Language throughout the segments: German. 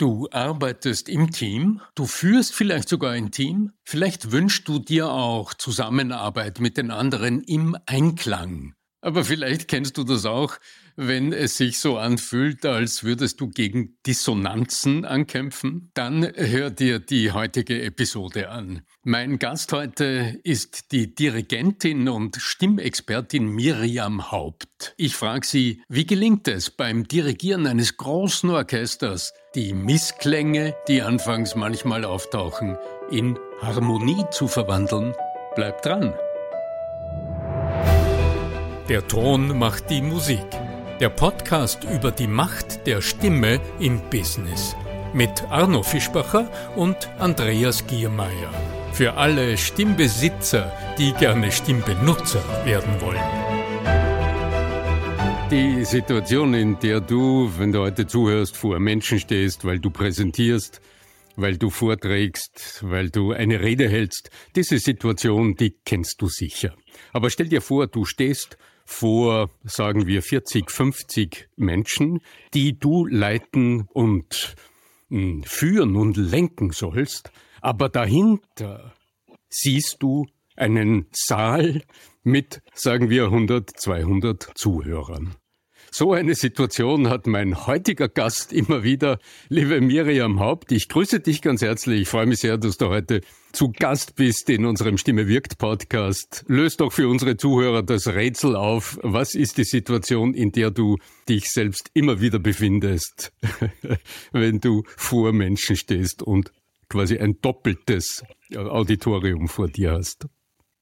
Du arbeitest im Team, du führst vielleicht sogar ein Team, vielleicht wünschst du dir auch Zusammenarbeit mit den anderen im Einklang. Aber vielleicht kennst du das auch, wenn es sich so anfühlt, als würdest du gegen Dissonanzen ankämpfen, dann hör dir die heutige Episode an. Mein Gast heute ist die Dirigentin und Stimmexpertin Miriam Haupt. Ich frage sie, wie gelingt es beim Dirigieren eines großen Orchesters, die Missklänge, die anfangs manchmal auftauchen, in Harmonie zu verwandeln? Bleib dran! Der Ton macht die Musik. Der Podcast über die Macht der Stimme im Business. Mit Arno Fischbacher und Andreas Giermeier. Für alle Stimmbesitzer, die gerne Stimmbenutzer werden wollen. Die Situation, in der du, wenn du heute zuhörst, vor Menschen stehst, weil du präsentierst, weil du vorträgst, weil du eine Rede hältst, diese Situation, die kennst du sicher. Aber stell dir vor, du stehst vor, sagen wir, 40, 50 Menschen, die du leiten und hm, führen und lenken sollst, aber dahinter siehst du einen Saal mit, sagen wir, 100, 200 Zuhörern. So eine Situation hat mein heutiger Gast immer wieder. Liebe Miriam Haupt, ich grüße dich ganz herzlich. Ich freue mich sehr, dass du heute zu Gast bist in unserem Stimme wirkt Podcast. Löst doch für unsere Zuhörer das Rätsel auf. Was ist die Situation, in der du dich selbst immer wieder befindest, wenn du vor Menschen stehst und quasi ein doppeltes Auditorium vor dir hast?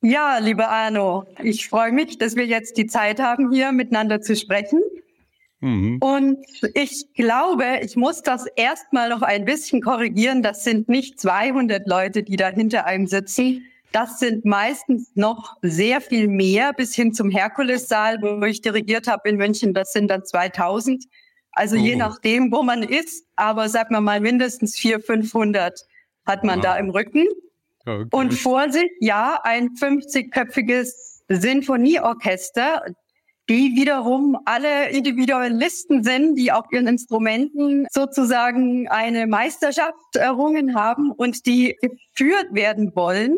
Ja, lieber Arno, ich freue mich, dass wir jetzt die Zeit haben, hier miteinander zu sprechen. Mhm. Und ich glaube, ich muss das erstmal noch ein bisschen korrigieren. Das sind nicht 200 Leute, die da hinter einem sitzen. Das sind meistens noch sehr viel mehr bis hin zum Herkulessaal, wo ich dirigiert habe in München. Das sind dann 2000. Also oh. je nachdem, wo man ist. Aber sag mal mal mindestens 400, 500 hat man ja. da im Rücken. Okay. Und vor sich, ja, ein 50-köpfiges Sinfonieorchester, die wiederum alle Individualisten sind, die auf ihren Instrumenten sozusagen eine Meisterschaft errungen haben und die geführt werden wollen.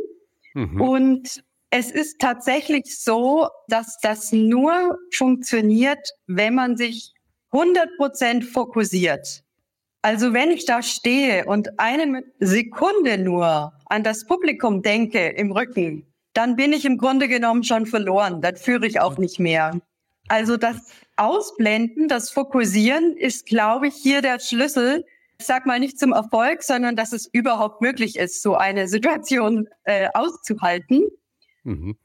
Mhm. Und es ist tatsächlich so, dass das nur funktioniert, wenn man sich 100 Prozent fokussiert. Also wenn ich da stehe und eine Sekunde nur an das Publikum denke im Rücken, dann bin ich im Grunde genommen schon verloren. Dann führe ich auch nicht mehr. Also das Ausblenden, das Fokussieren ist, glaube ich, hier der Schlüssel. Ich sag mal nicht zum Erfolg, sondern dass es überhaupt möglich ist, so eine Situation äh, auszuhalten. Mhm.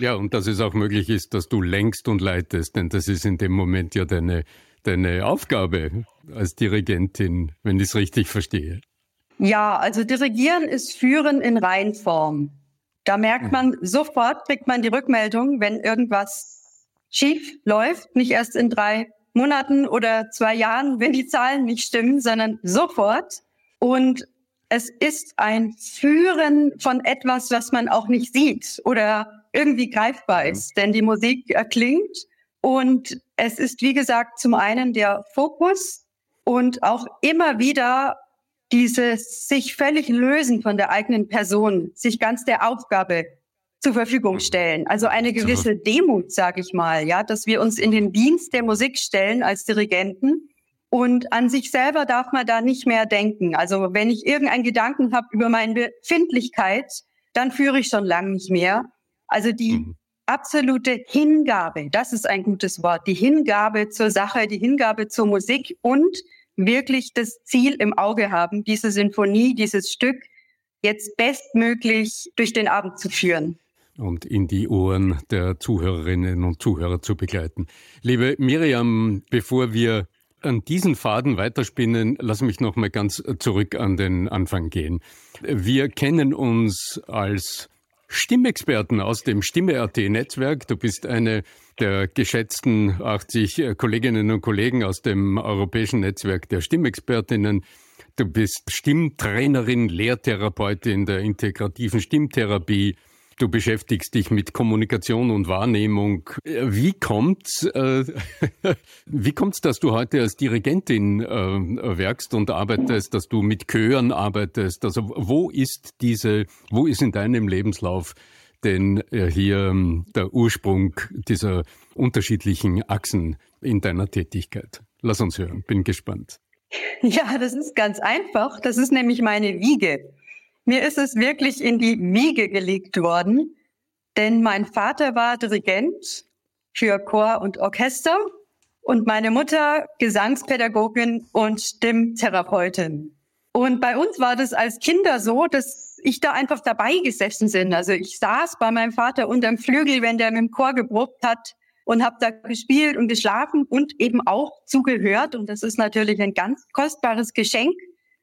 Ja, und dass es auch möglich ist, dass du lenkst und leitest, denn das ist in dem Moment ja deine, deine Aufgabe als Dirigentin, wenn ich es richtig verstehe. Ja, also Dirigieren ist Führen in Reinform. Da merkt mhm. man sofort, kriegt man die Rückmeldung, wenn irgendwas schief läuft, nicht erst in drei Monaten oder zwei Jahren, wenn die Zahlen nicht stimmen, sondern sofort. Und es ist ein Führen von etwas, was man auch nicht sieht oder irgendwie greifbar ist, denn die Musik erklingt und es ist, wie gesagt, zum einen der Fokus und auch immer wieder dieses sich völlig lösen von der eigenen Person, sich ganz der Aufgabe zur Verfügung stellen. Also eine gewisse Demut, sage ich mal, ja, dass wir uns in den Dienst der Musik stellen als Dirigenten. Und an sich selber darf man da nicht mehr denken. Also wenn ich irgendeinen Gedanken habe über meine Befindlichkeit, dann führe ich schon lange nicht mehr. Also die mhm. absolute Hingabe, das ist ein gutes Wort, die Hingabe zur Sache, die Hingabe zur Musik und wirklich das Ziel im Auge haben, diese Sinfonie, dieses Stück jetzt bestmöglich durch den Abend zu führen und in die Ohren der Zuhörerinnen und Zuhörer zu begleiten. Liebe Miriam, bevor wir an diesen Faden weiterspinnen, lass mich noch mal ganz zurück an den Anfang gehen. Wir kennen uns als Stimmexperten aus dem Stimme.at-Netzwerk. Du bist eine der geschätzten 80 Kolleginnen und Kollegen aus dem europäischen Netzwerk der Stimmexpertinnen. Du bist Stimmtrainerin, Lehrtherapeutin der integrativen Stimmtherapie Du beschäftigst dich mit Kommunikation und Wahrnehmung. Wie kommt's, äh, wie kommt's, dass du heute als Dirigentin äh, werkst und arbeitest, dass du mit Chören arbeitest? Also wo ist diese, wo ist in deinem Lebenslauf denn äh, hier ähm, der Ursprung dieser unterschiedlichen Achsen in deiner Tätigkeit? Lass uns hören, bin gespannt. Ja, das ist ganz einfach. Das ist nämlich meine Wiege. Mir ist es wirklich in die Wiege gelegt worden, denn mein Vater war Dirigent für Chor und Orchester und meine Mutter Gesangspädagogin und Stimmtherapeutin. Und bei uns war das als Kinder so, dass ich da einfach dabei gesessen bin. Also ich saß bei meinem Vater unterm Flügel, wenn der mit dem Chor geprobt hat und habe da gespielt und geschlafen und eben auch zugehört. Und das ist natürlich ein ganz kostbares Geschenk,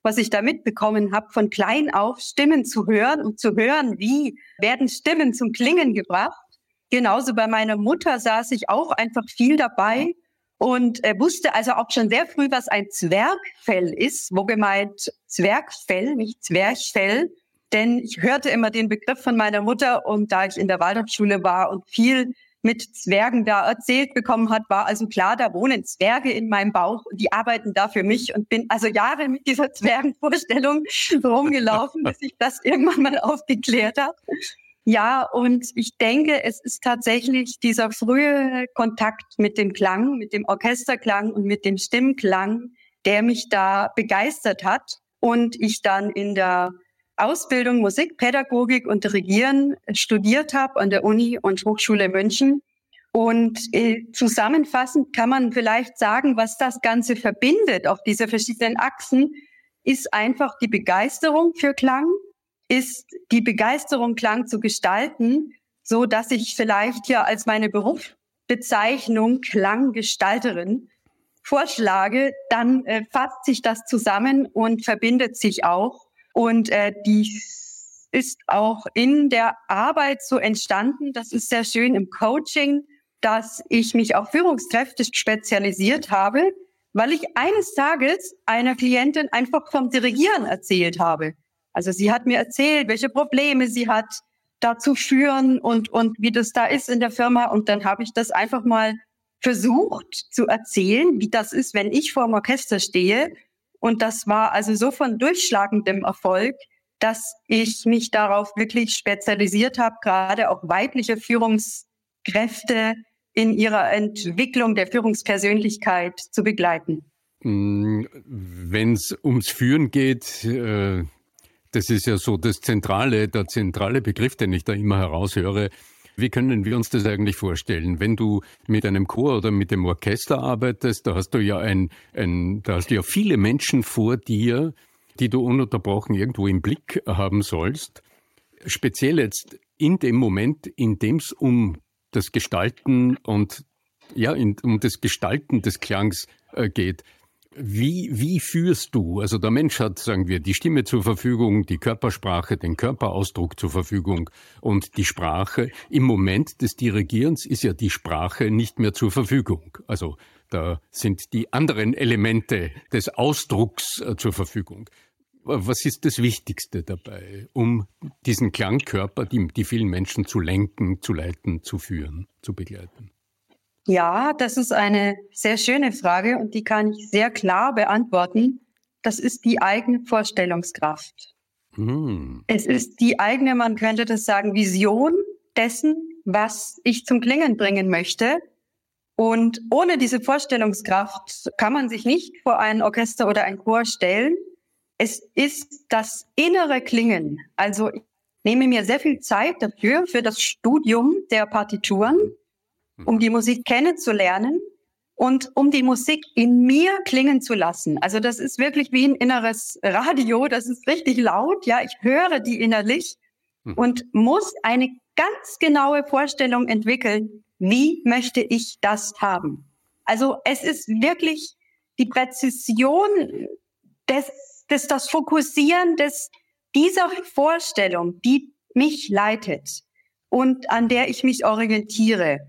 was ich da mitbekommen habe, von klein auf Stimmen zu hören und zu hören, wie werden Stimmen zum Klingen gebracht. Genauso bei meiner Mutter saß ich auch einfach viel dabei und äh, wusste also auch schon sehr früh, was ein Zwergfell ist, wo gemeint Zwergfell, nicht Zwerchfell. Denn ich hörte immer den Begriff von meiner Mutter und da ich in der Waldorfschule war und viel mit Zwergen da erzählt bekommen hat, war also klar, da wohnen Zwerge in meinem Bauch und die arbeiten da für mich und bin also Jahre mit dieser Zwergenvorstellung rumgelaufen, bis ich das irgendwann mal aufgeklärt habe. Ja, und ich denke, es ist tatsächlich dieser frühe Kontakt mit dem Klang, mit dem Orchesterklang und mit dem Stimmklang, der mich da begeistert hat und ich dann in der Ausbildung Musikpädagogik und Dirigieren studiert habe an der Uni und Hochschule München. Und äh, zusammenfassend kann man vielleicht sagen, was das Ganze verbindet auf diese verschiedenen Achsen, ist einfach die Begeisterung für Klang, ist die Begeisterung, Klang zu gestalten, so dass ich vielleicht ja als meine Berufsbezeichnung Klanggestalterin vorschlage, dann äh, fasst sich das zusammen und verbindet sich auch und äh, die ist auch in der Arbeit so entstanden. Das ist sehr schön im Coaching, dass ich mich auf Führungskräfte spezialisiert habe, weil ich eines Tages einer Klientin einfach vom Dirigieren erzählt habe. Also sie hat mir erzählt, welche Probleme sie hat, dazu führen und, und wie das da ist in der Firma. Und dann habe ich das einfach mal versucht zu erzählen, wie das ist, wenn ich vor dem Orchester stehe und das war also so von durchschlagendem Erfolg, dass ich mich darauf wirklich spezialisiert habe, gerade auch weibliche Führungskräfte in ihrer Entwicklung der Führungspersönlichkeit zu begleiten. Mm, Wenn es ums Führen geht, äh, das ist ja so das zentrale, der zentrale Begriff, den ich da immer heraushöre. Wie können wir uns das eigentlich vorstellen? Wenn du mit einem Chor oder mit dem Orchester arbeitest, da hast du ja ein, ein da hast du ja viele Menschen vor dir, die du ununterbrochen irgendwo im Blick haben sollst. Speziell jetzt in dem Moment, in dem es um das Gestalten und ja, in, um das Gestalten des Klangs äh, geht. Wie, wie führst du? Also der Mensch hat, sagen wir, die Stimme zur Verfügung, die Körpersprache, den Körperausdruck zur Verfügung und die Sprache. Im Moment des Dirigierens ist ja die Sprache nicht mehr zur Verfügung. Also da sind die anderen Elemente des Ausdrucks äh, zur Verfügung. Was ist das Wichtigste dabei, um diesen Klangkörper, die, die vielen Menschen zu lenken, zu leiten, zu führen, zu begleiten? Ja, das ist eine sehr schöne Frage und die kann ich sehr klar beantworten. Das ist die eigene Vorstellungskraft. Hm. Es ist die eigene, man könnte das sagen, Vision dessen, was ich zum Klingen bringen möchte. Und ohne diese Vorstellungskraft kann man sich nicht vor ein Orchester oder ein Chor stellen. Es ist das innere Klingen. Also ich nehme mir sehr viel Zeit dafür, für das Studium der Partituren um die Musik kennenzulernen und um die Musik in mir klingen zu lassen. Also das ist wirklich wie ein inneres Radio, das ist richtig laut, ja, ich höre die innerlich hm. und muss eine ganz genaue Vorstellung entwickeln, wie möchte ich das haben. Also es ist wirklich die Präzision des, des das Fokussieren des, dieser Vorstellung, die mich leitet und an der ich mich orientiere.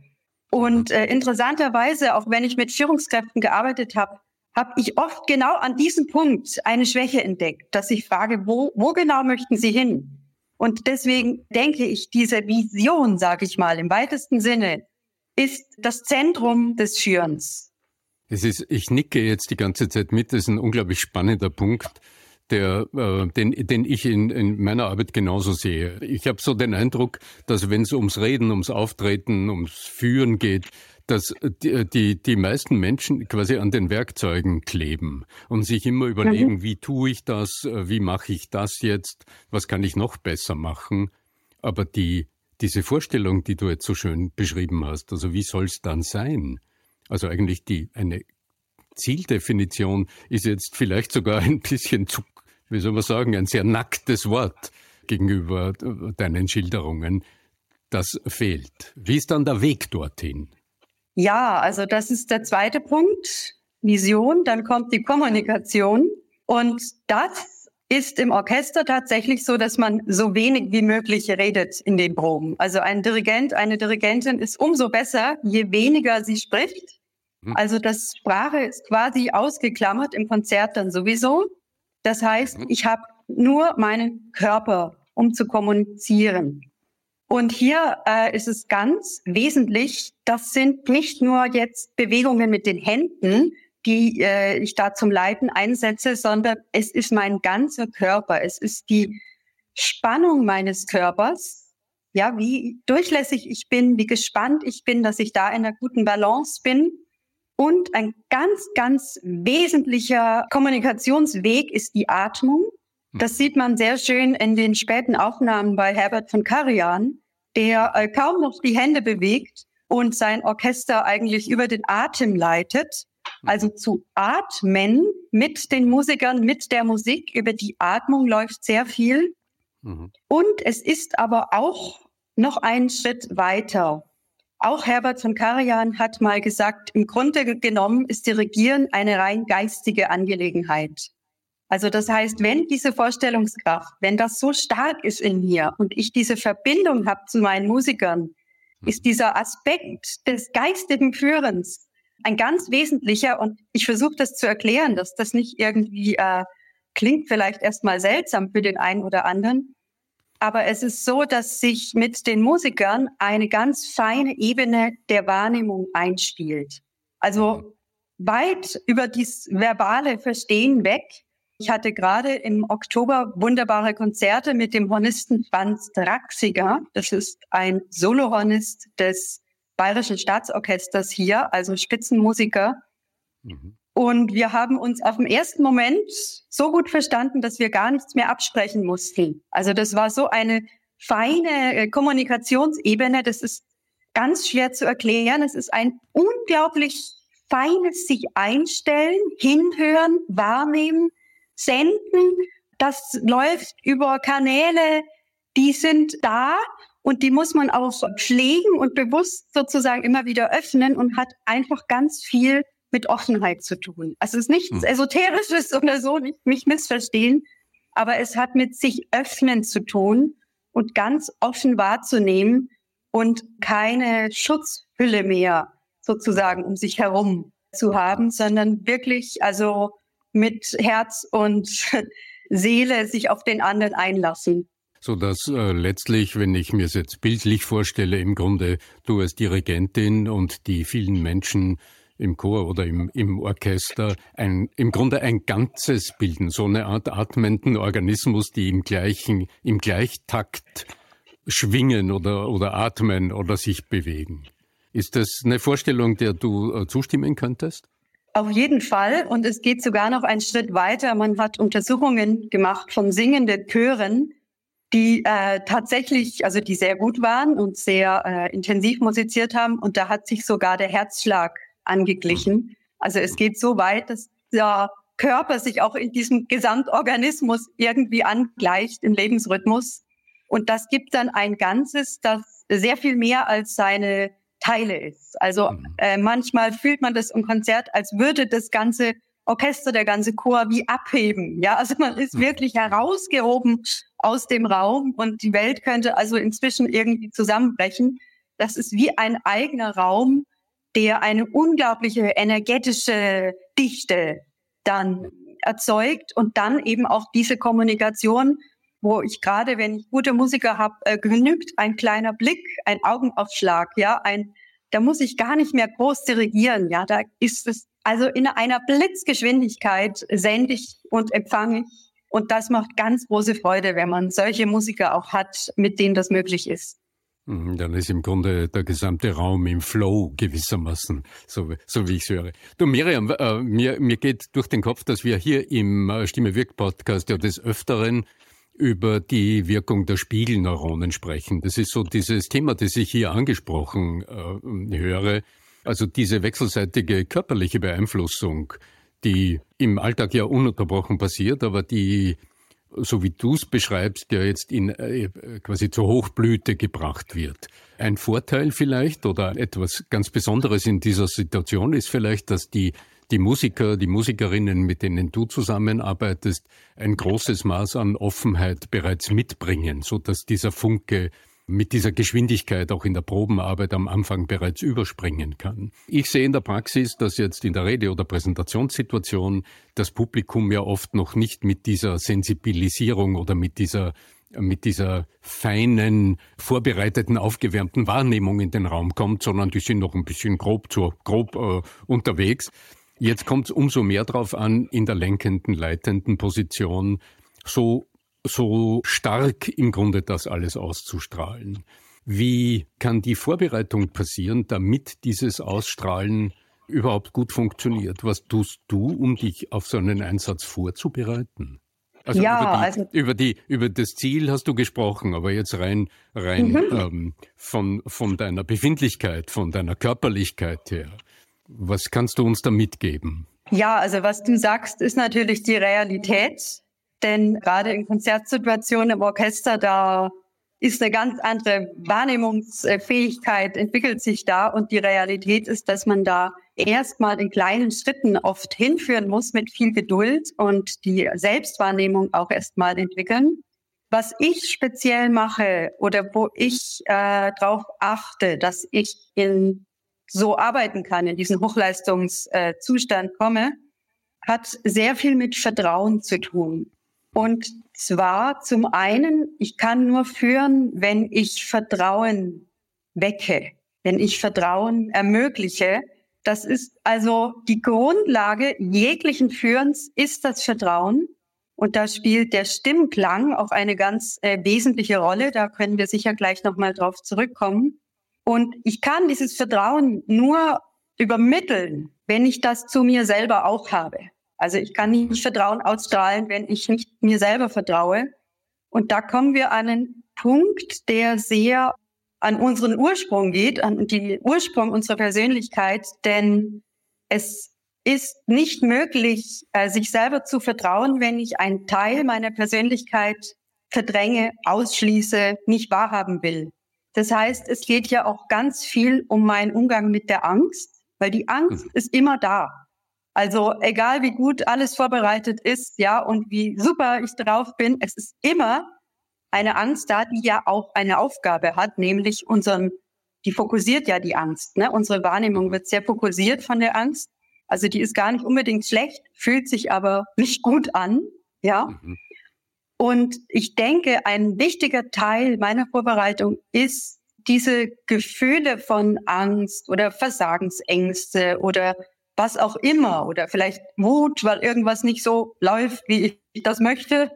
Und äh, interessanterweise, auch wenn ich mit Führungskräften gearbeitet habe, habe ich oft genau an diesem Punkt eine Schwäche entdeckt, dass ich frage, wo, wo genau möchten Sie hin? Und deswegen denke ich, diese Vision, sage ich mal, im weitesten Sinne, ist das Zentrum des Schürens. Es ist, ich nicke jetzt die ganze Zeit mit, das ist ein unglaublich spannender Punkt der, äh, den, den ich in, in meiner Arbeit genauso sehe. Ich habe so den Eindruck, dass wenn es ums Reden, ums Auftreten, ums Führen geht, dass die, die, die meisten Menschen quasi an den Werkzeugen kleben und sich immer überlegen, mhm. wie tue ich das, wie mache ich das jetzt, was kann ich noch besser machen. Aber die, diese Vorstellung, die du jetzt so schön beschrieben hast, also wie soll es dann sein? Also eigentlich die, eine Zieldefinition ist jetzt vielleicht sogar ein bisschen zu wie soll man sagen, ein sehr nacktes Wort gegenüber deinen Schilderungen. Das fehlt. Wie ist dann der Weg dorthin? Ja, also das ist der zweite Punkt. Vision, dann kommt die Kommunikation. Und das ist im Orchester tatsächlich so, dass man so wenig wie möglich redet in den Proben. Also ein Dirigent, eine Dirigentin ist umso besser, je weniger sie spricht. Hm. Also das Sprache ist quasi ausgeklammert im Konzert dann sowieso. Das heißt, mhm. ich habe nur meinen Körper, um zu kommunizieren. Und hier äh, ist es ganz wesentlich, das sind nicht nur jetzt Bewegungen mit den Händen, die äh, ich da zum Leiten einsetze, sondern es ist mein ganzer Körper. Es ist die Spannung meines Körpers, ja, wie durchlässig ich bin, wie gespannt ich bin, dass ich da in einer guten Balance bin. Und ein ganz, ganz wesentlicher Kommunikationsweg ist die Atmung. Das sieht man sehr schön in den späten Aufnahmen bei Herbert von Karajan, der äh, kaum noch die Hände bewegt und sein Orchester eigentlich über den Atem leitet. Also zu atmen mit den Musikern, mit der Musik, über die Atmung läuft sehr viel. Mhm. Und es ist aber auch noch einen Schritt weiter. Auch Herbert von Karajan hat mal gesagt, im Grunde genommen ist Dirigieren eine rein geistige Angelegenheit. Also das heißt, wenn diese Vorstellungskraft, wenn das so stark ist in mir und ich diese Verbindung habe zu meinen Musikern, ist dieser Aspekt des geistigen Führens ein ganz wesentlicher und ich versuche das zu erklären, dass das nicht irgendwie äh, klingt vielleicht erstmal seltsam für den einen oder anderen, aber es ist so, dass sich mit den Musikern eine ganz feine Ebene der Wahrnehmung einspielt. Also weit über das verbale Verstehen weg. Ich hatte gerade im Oktober wunderbare Konzerte mit dem Hornisten Franz Draxiger. Das ist ein Solohornist des Bayerischen Staatsorchesters hier, also Spitzenmusiker. Mhm. Und wir haben uns auf dem ersten Moment so gut verstanden, dass wir gar nichts mehr absprechen mussten. Also das war so eine feine äh, Kommunikationsebene. Das ist ganz schwer zu erklären. Es ist ein unglaublich feines sich einstellen, hinhören, wahrnehmen, senden. Das läuft über Kanäle, die sind da und die muss man auch pflegen und bewusst sozusagen immer wieder öffnen und hat einfach ganz viel mit Offenheit zu tun. Also es ist nichts hm. Esoterisches oder so, nicht mich missverstehen, aber es hat mit sich öffnen zu tun und ganz offen wahrzunehmen und keine Schutzhülle mehr sozusagen um sich herum zu haben, sondern wirklich also mit Herz und Seele sich auf den anderen einlassen. So dass äh, letztlich, wenn ich mir es jetzt bildlich vorstelle, im Grunde du als Dirigentin und die vielen Menschen im Chor oder im, im Orchester ein, im Grunde ein Ganzes bilden, so eine Art atmenden Organismus, die im gleichen, im Gleichtakt schwingen oder, oder atmen oder sich bewegen. Ist das eine Vorstellung, der du äh, zustimmen könntest? Auf jeden Fall. Und es geht sogar noch einen Schritt weiter. Man hat Untersuchungen gemacht von singenden Chören, die äh, tatsächlich, also die sehr gut waren und sehr äh, intensiv musiziert haben. Und da hat sich sogar der Herzschlag angeglichen. Also es geht so weit, dass der Körper sich auch in diesem Gesamtorganismus irgendwie angleicht im Lebensrhythmus. Und das gibt dann ein Ganzes, das sehr viel mehr als seine Teile ist. Also mhm. äh, manchmal fühlt man das im Konzert, als würde das ganze Orchester, der ganze Chor wie abheben. Ja, also man ist mhm. wirklich herausgehoben aus dem Raum und die Welt könnte also inzwischen irgendwie zusammenbrechen. Das ist wie ein eigener Raum, der eine unglaubliche energetische Dichte dann erzeugt und dann eben auch diese Kommunikation wo ich gerade, wenn ich gute Musiker habe, äh, genügt ein kleiner Blick, ein Augenaufschlag, ja, ein, da muss ich gar nicht mehr groß dirigieren, ja, da ist es, also in einer Blitzgeschwindigkeit sende ich und empfange ich und das macht ganz große Freude, wenn man solche Musiker auch hat, mit denen das möglich ist. Mhm, dann ist im Grunde der gesamte Raum im Flow gewissermaßen, so, so wie ich es höre. Du Miriam, äh, mir, mir geht durch den Kopf, dass wir hier im äh, Stimme Wirk Podcast ja des Öfteren über die Wirkung der Spiegelneuronen sprechen. Das ist so dieses Thema, das ich hier angesprochen äh, höre. Also diese wechselseitige körperliche Beeinflussung die im Alltag ja ununterbrochen passiert, aber die, so wie du es beschreibst, ja jetzt in äh, quasi zur Hochblüte gebracht wird. Ein Vorteil vielleicht oder etwas ganz Besonderes in dieser Situation ist vielleicht, dass die die Musiker, die Musikerinnen, mit denen du zusammenarbeitest, ein großes Maß an Offenheit bereits mitbringen, so dass dieser Funke mit dieser Geschwindigkeit auch in der Probenarbeit am Anfang bereits überspringen kann. Ich sehe in der Praxis, dass jetzt in der Rede- oder Präsentationssituation das Publikum ja oft noch nicht mit dieser Sensibilisierung oder mit dieser mit dieser feinen, vorbereiteten, aufgewärmten Wahrnehmung in den Raum kommt, sondern die sind noch ein bisschen grob, zu, grob äh, unterwegs. Jetzt kommt es umso mehr darauf an, in der lenkenden, leitenden Position so so stark im Grunde das alles auszustrahlen. Wie kann die Vorbereitung passieren, damit dieses Ausstrahlen überhaupt gut funktioniert? Was tust du, um dich auf so einen Einsatz vorzubereiten? Also, ja, über, die, also über die über das Ziel hast du gesprochen, aber jetzt rein rein mhm. ähm, von von deiner Befindlichkeit, von deiner Körperlichkeit her. Was kannst du uns da mitgeben? Ja, also was du sagst, ist natürlich die Realität. Denn gerade in Konzertsituationen im Orchester, da ist eine ganz andere Wahrnehmungsfähigkeit, entwickelt sich da. Und die Realität ist, dass man da erstmal in kleinen Schritten oft hinführen muss mit viel Geduld und die Selbstwahrnehmung auch erstmal entwickeln. Was ich speziell mache oder wo ich äh, darauf achte, dass ich in so arbeiten kann, in diesen Hochleistungszustand äh, komme, hat sehr viel mit Vertrauen zu tun. Und zwar zum einen, ich kann nur führen, wenn ich Vertrauen wecke, wenn ich Vertrauen ermögliche. Das ist also die Grundlage jeglichen Führens ist das Vertrauen. Und da spielt der Stimmklang auch eine ganz äh, wesentliche Rolle. Da können wir sicher gleich nochmal drauf zurückkommen. Und ich kann dieses Vertrauen nur übermitteln, wenn ich das zu mir selber auch habe. Also ich kann nicht Vertrauen ausstrahlen, wenn ich nicht mir selber vertraue. Und da kommen wir an einen Punkt, der sehr an unseren Ursprung geht, an den Ursprung unserer Persönlichkeit, denn es ist nicht möglich, äh, sich selber zu vertrauen, wenn ich einen Teil meiner Persönlichkeit verdränge, ausschließe, nicht wahrhaben will. Das heißt, es geht ja auch ganz viel um meinen Umgang mit der Angst, weil die Angst mhm. ist immer da. Also egal wie gut alles vorbereitet ist, ja, und wie super ich drauf bin, es ist immer eine Angst da, die ja auch eine Aufgabe hat, nämlich unseren, die fokussiert ja die Angst. Ne? Unsere Wahrnehmung wird sehr fokussiert von der Angst. Also die ist gar nicht unbedingt schlecht, fühlt sich aber nicht gut an, ja. Mhm. Und ich denke, ein wichtiger Teil meiner Vorbereitung ist diese Gefühle von Angst oder Versagensängste oder was auch immer oder vielleicht Wut, weil irgendwas nicht so läuft, wie ich das möchte.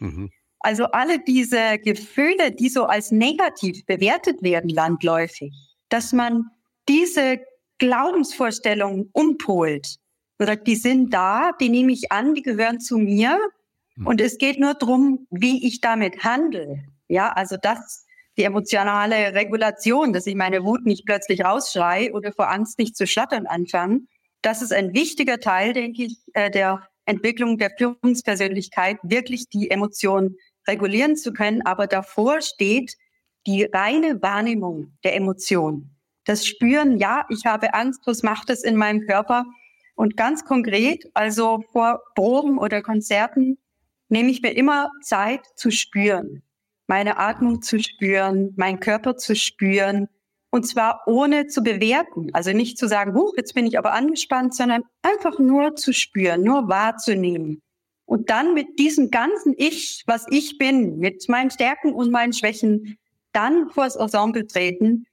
Mhm. Also alle diese Gefühle, die so als negativ bewertet werden landläufig, dass man diese Glaubensvorstellungen umpolt. Oder die sind da, die nehme ich an, die gehören zu mir. Mhm. Und es geht nur darum, wie ich damit handle. Ja, also das, die emotionale Regulation, dass ich meine Wut nicht plötzlich rausschrei oder vor Angst nicht zu schlattern anfange, das ist ein wichtiger Teil, denke ich, äh, der Entwicklung der Führungspersönlichkeit, wirklich die Emotionen regulieren zu können. Aber davor steht die reine Wahrnehmung der Emotionen. Das Spüren, ja, ich habe Angst, was macht es in meinem Körper? Und ganz konkret, also vor Proben oder Konzerten, nehme ich mir immer Zeit zu spüren, meine Atmung zu spüren, meinen Körper zu spüren, und zwar ohne zu bewerten. Also nicht zu sagen, huch, jetzt bin ich aber angespannt, sondern einfach nur zu spüren, nur wahrzunehmen. Und dann mit diesem ganzen Ich, was ich bin, mit meinen Stärken und meinen Schwächen, dann vors Ensemble treten,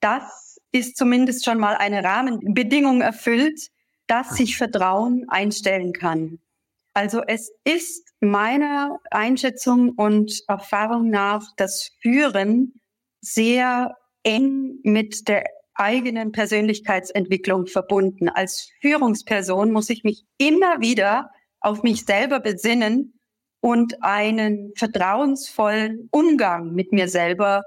das ist zumindest schon mal eine Rahmenbedingung erfüllt, dass sich Vertrauen einstellen kann. Also es ist meiner Einschätzung und Erfahrung nach das Führen sehr eng mit der eigenen Persönlichkeitsentwicklung verbunden. Als Führungsperson muss ich mich immer wieder auf mich selber besinnen und einen vertrauensvollen Umgang mit mir selber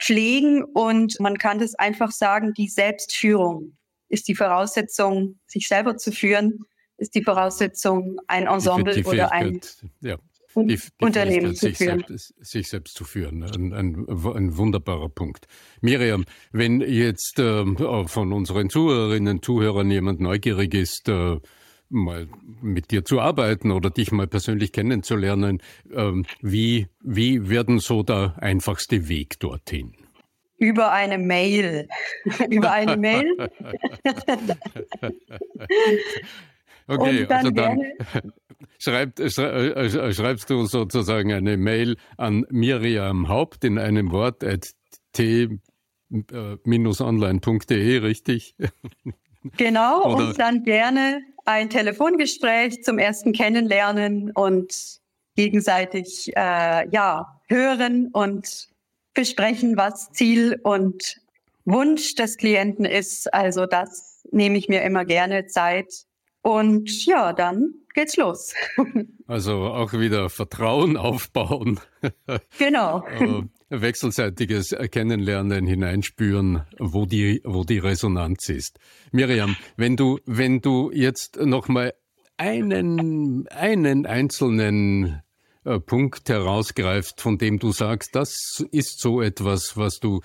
pflegen. Und man kann das einfach sagen, die Selbstführung ist die Voraussetzung, sich selber zu führen, ist die Voraussetzung, ein Ensemble oder ein ja, die, die Unternehmen zu sich führen. Selbst, sich selbst zu führen. Ein, ein, ein wunderbarer Punkt. Miriam, wenn jetzt äh, von unseren Zuhörerinnen und Zuhörern jemand neugierig ist, äh, mal mit dir zu arbeiten oder dich mal persönlich kennenzulernen. Ähm, wie, wie werden so der einfachste Weg dorthin? Über eine Mail. Über eine Mail. okay, dann also dann schreibt, äh, schreibst du sozusagen eine Mail an Miriam Haupt in einem Wort at t-online.de, richtig? Genau, Oder und dann gerne ein Telefongespräch zum ersten Kennenlernen und gegenseitig äh, ja hören und besprechen, was Ziel und Wunsch des Klienten ist. Also das nehme ich mir immer gerne Zeit. Und ja, dann geht's los. Also auch wieder Vertrauen aufbauen. Genau. Äh, wechselseitiges Kennenlernen hineinspüren, wo die, wo die Resonanz ist. Miriam, wenn du, wenn du jetzt nochmal einen, einen einzelnen äh, Punkt herausgreifst, von dem du sagst, das ist so etwas, was du,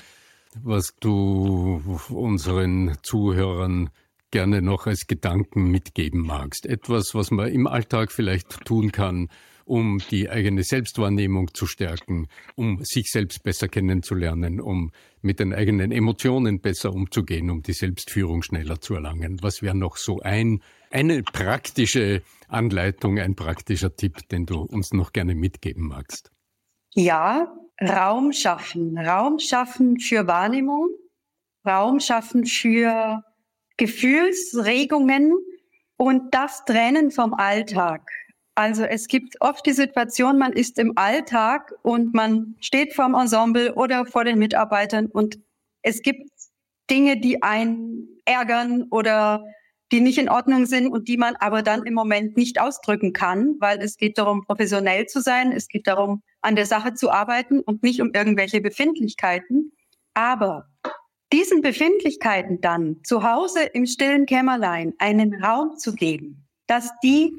was du unseren Zuhörern gerne noch als Gedanken mitgeben magst. Etwas, was man im Alltag vielleicht tun kann, um die eigene Selbstwahrnehmung zu stärken, um sich selbst besser kennenzulernen, um mit den eigenen Emotionen besser umzugehen, um die Selbstführung schneller zu erlangen. Was wäre noch so ein, eine praktische Anleitung, ein praktischer Tipp, den du uns noch gerne mitgeben magst? Ja, Raum schaffen. Raum schaffen für Wahrnehmung, Raum schaffen für Gefühlsregungen und das Trennen vom Alltag. Also es gibt oft die Situation, man ist im Alltag und man steht vorm Ensemble oder vor den Mitarbeitern und es gibt Dinge, die einen ärgern oder die nicht in Ordnung sind und die man aber dann im Moment nicht ausdrücken kann, weil es geht darum, professionell zu sein, es geht darum, an der Sache zu arbeiten und nicht um irgendwelche Befindlichkeiten. Aber diesen Befindlichkeiten dann zu Hause im stillen Kämmerlein einen Raum zu geben, dass die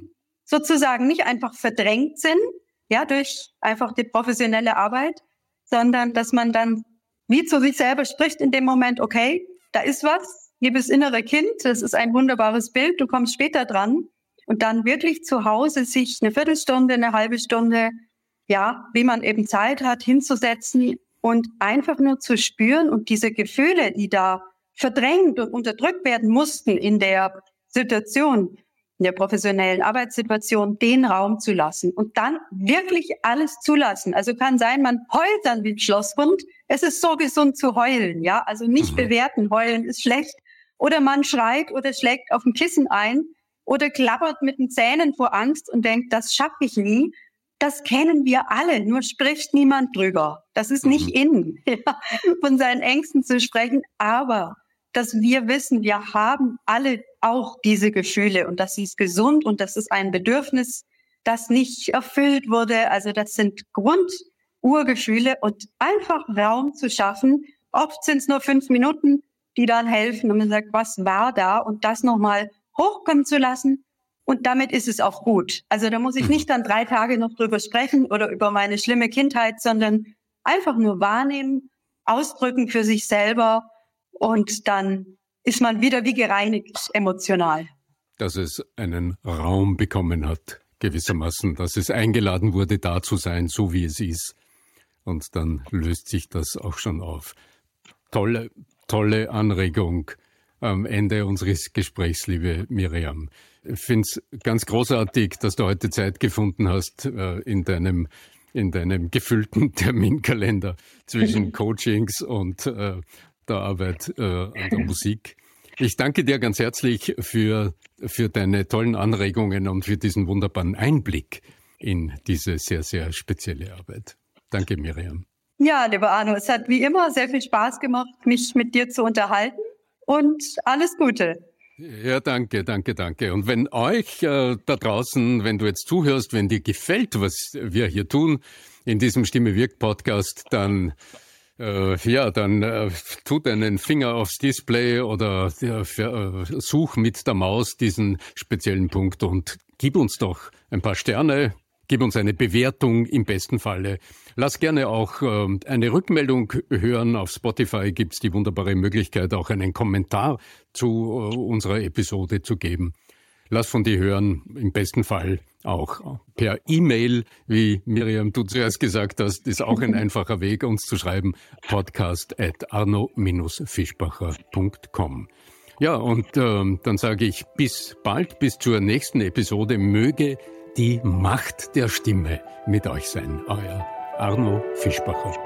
sozusagen nicht einfach verdrängt sind, ja, durch einfach die professionelle Arbeit, sondern dass man dann wie zu sich selber spricht in dem Moment, okay, da ist was, liebes innere Kind, das ist ein wunderbares Bild, du kommst später dran. Und dann wirklich zu Hause sich eine Viertelstunde, eine halbe Stunde, ja, wie man eben Zeit hat, hinzusetzen und einfach nur zu spüren und diese Gefühle, die da verdrängt und unterdrückt werden mussten in der Situation, in der professionellen Arbeitssituation den Raum zu lassen und dann wirklich alles zulassen. Also kann sein, man heult dann wie ein Schlosshund. Es ist so gesund zu heulen, ja. Also nicht mhm. bewerten, heulen ist schlecht. Oder man schreit oder schlägt auf ein Kissen ein oder klappert mit den Zähnen vor Angst und denkt, das schaffe ich nie. Das kennen wir alle, nur spricht niemand drüber. Das ist nicht mhm. in, ja, von seinen Ängsten zu sprechen. Aber dass wir wissen, wir haben alle auch diese Gefühle und das ist gesund und das ist ein Bedürfnis, das nicht erfüllt wurde. Also das sind Grundurgefühle und einfach Raum zu schaffen. Oft sind es nur fünf Minuten, die dann helfen und man sagt, was war da und das nochmal hochkommen zu lassen. Und damit ist es auch gut. Also da muss ich nicht dann drei Tage noch drüber sprechen oder über meine schlimme Kindheit, sondern einfach nur wahrnehmen, ausdrücken für sich selber und dann ist man wieder wie gereinigt emotional. Dass es einen Raum bekommen hat, gewissermaßen, dass es eingeladen wurde, da zu sein, so wie es ist. Und dann löst sich das auch schon auf. Tolle, tolle Anregung. Am Ende unseres Gesprächs, liebe Miriam. Ich finde es ganz großartig, dass du heute Zeit gefunden hast äh, in deinem in deinem gefüllten Terminkalender zwischen Coachings und äh, der Arbeit äh, an der Musik. Ich danke dir ganz herzlich für, für deine tollen Anregungen und für diesen wunderbaren Einblick in diese sehr, sehr spezielle Arbeit. Danke, Miriam. Ja, lieber Arno, es hat wie immer sehr viel Spaß gemacht, mich mit dir zu unterhalten und alles Gute. Ja, danke, danke, danke. Und wenn euch äh, da draußen, wenn du jetzt zuhörst, wenn dir gefällt, was wir hier tun in diesem Stimme wirkt Podcast, dann äh, ja, dann äh, tut einen Finger aufs Display oder äh, such mit der Maus diesen speziellen Punkt und gib uns doch ein paar Sterne, gib uns eine Bewertung im besten Falle. Lass gerne auch äh, eine Rückmeldung hören. Auf Spotify gibt's die wunderbare Möglichkeit, auch einen Kommentar zu äh, unserer Episode zu geben. Lass von dir hören, im besten Fall auch per E-Mail, wie Miriam du zuerst gesagt hast, ist auch ein einfacher Weg, uns zu schreiben, podcast at arno-fischbacher.com. Ja, und ähm, dann sage ich bis bald, bis zur nächsten Episode. Möge die Macht der Stimme mit euch sein. Euer Arno Fischbacher.